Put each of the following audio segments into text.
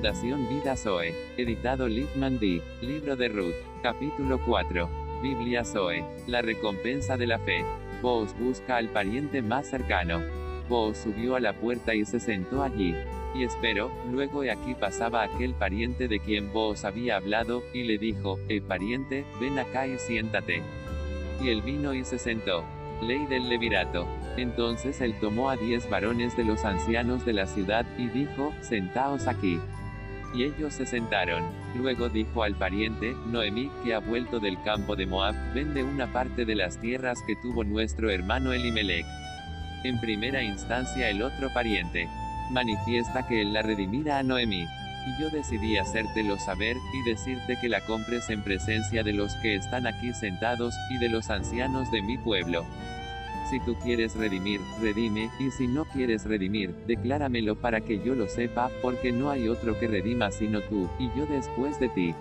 Fundación Vida Zoe. Editado Littman D. Libro de Ruth. Capítulo 4. Biblia Zoe. La recompensa de la fe. Vos busca al pariente más cercano. Vos subió a la puerta y se sentó allí. Y esperó, luego he aquí pasaba aquel pariente de quien vos había hablado, y le dijo, eh pariente, ven acá y siéntate. Y él vino y se sentó. Ley del Levirato. Entonces él tomó a diez varones de los ancianos de la ciudad, y dijo, Sentaos aquí. Y ellos se sentaron. Luego dijo al pariente, Noemí, que ha vuelto del campo de Moab, vende una parte de las tierras que tuvo nuestro hermano Elimelech. En primera instancia el otro pariente. Manifiesta que él la redimirá a Noemí. Y yo decidí hacértelo saber, y decirte que la compres en presencia de los que están aquí sentados, y de los ancianos de mi pueblo. Si tú quieres redimir, redime, y si no quieres redimir, decláramelo para que yo lo sepa, porque no hay otro que redima sino tú, y yo después de ti.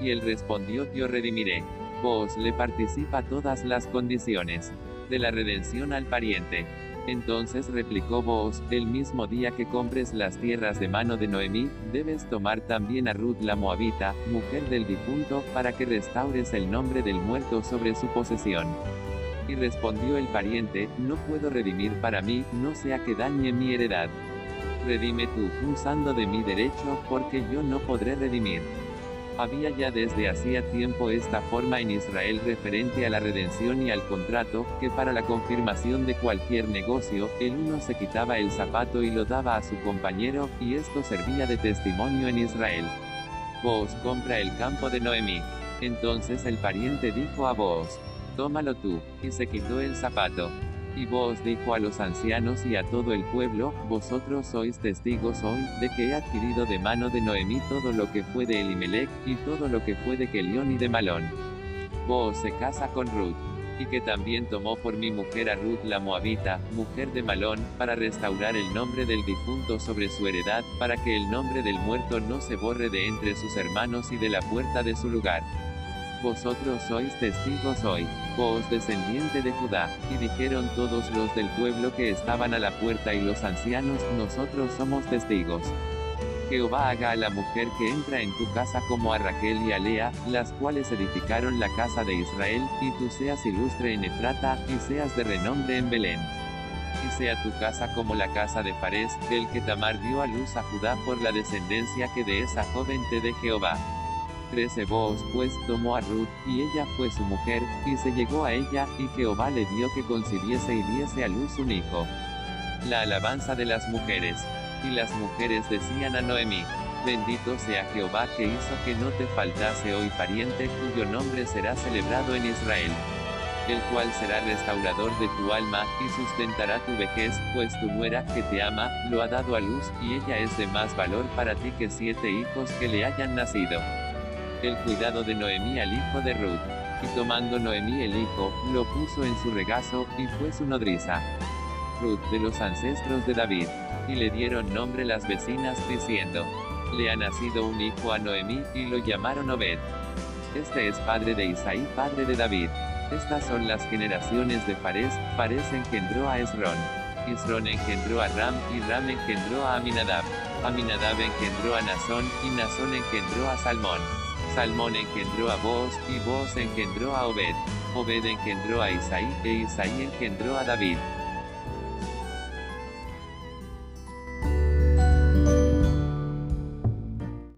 Y él respondió, yo redimiré. Vos le participa todas las condiciones de la redención al pariente. Entonces replicó vos, el mismo día que compres las tierras de mano de Noemí, debes tomar también a Ruth la Moabita, mujer del difunto, para que restaures el nombre del muerto sobre su posesión. Y respondió el pariente, no puedo redimir para mí, no sea que dañe mi heredad. Redime tú, usando de mi derecho, porque yo no podré redimir. Había ya desde hacía tiempo esta forma en Israel referente a la redención y al contrato, que para la confirmación de cualquier negocio, el uno se quitaba el zapato y lo daba a su compañero, y esto servía de testimonio en Israel. Vos compra el campo de Noemí. Entonces el pariente dijo a vos, tómalo tú, y se quitó el zapato. Y vos dijo a los ancianos y a todo el pueblo, vosotros sois testigos hoy, de que he adquirido de mano de Noemí todo lo que fue de Elimelech, y todo lo que fue de Kelión y de Malón. Vos se casa con Ruth. Y que también tomó por mi mujer a Ruth la Moabita, mujer de Malón, para restaurar el nombre del difunto sobre su heredad, para que el nombre del muerto no se borre de entre sus hermanos y de la puerta de su lugar. Vosotros sois testigos hoy, vos descendiente de Judá, y dijeron todos los del pueblo que estaban a la puerta y los ancianos, nosotros somos testigos. Jehová haga a la mujer que entra en tu casa como a Raquel y a Lea, las cuales edificaron la casa de Israel, y tú seas ilustre en Efrata, y seas de renombre en Belén. Y sea tu casa como la casa de Fares, del que Tamar dio a luz a Judá por la descendencia que de esa joven te de Jehová. 13 Vos pues tomó a Ruth, y ella fue su mujer, y se llegó a ella, y Jehová le dio que concibiese y diese a luz un hijo. La alabanza de las mujeres. Y las mujeres decían a Noemí, Bendito sea Jehová que hizo que no te faltase hoy pariente cuyo nombre será celebrado en Israel. El cual será restaurador de tu alma, y sustentará tu vejez, pues tu nuera, que te ama, lo ha dado a luz, y ella es de más valor para ti que siete hijos que le hayan nacido el cuidado de Noemí al hijo de Ruth. Y tomando Noemí el hijo, lo puso en su regazo, y fue su nodriza. Ruth de los ancestros de David. Y le dieron nombre las vecinas diciendo, le ha nacido un hijo a Noemí, y lo llamaron Obed. Este es padre de Isaí, padre de David. Estas son las generaciones de Fares, Fares engendró a Esrón. Esrón engendró a Ram, y Ram engendró a Aminadab. Aminadab engendró a Nazón, y Nazón engendró a Salmón. Salmón engendró a Boaz, y Boaz engendró a Obed. Obed engendró a Isaí, e Isaí engendró a David.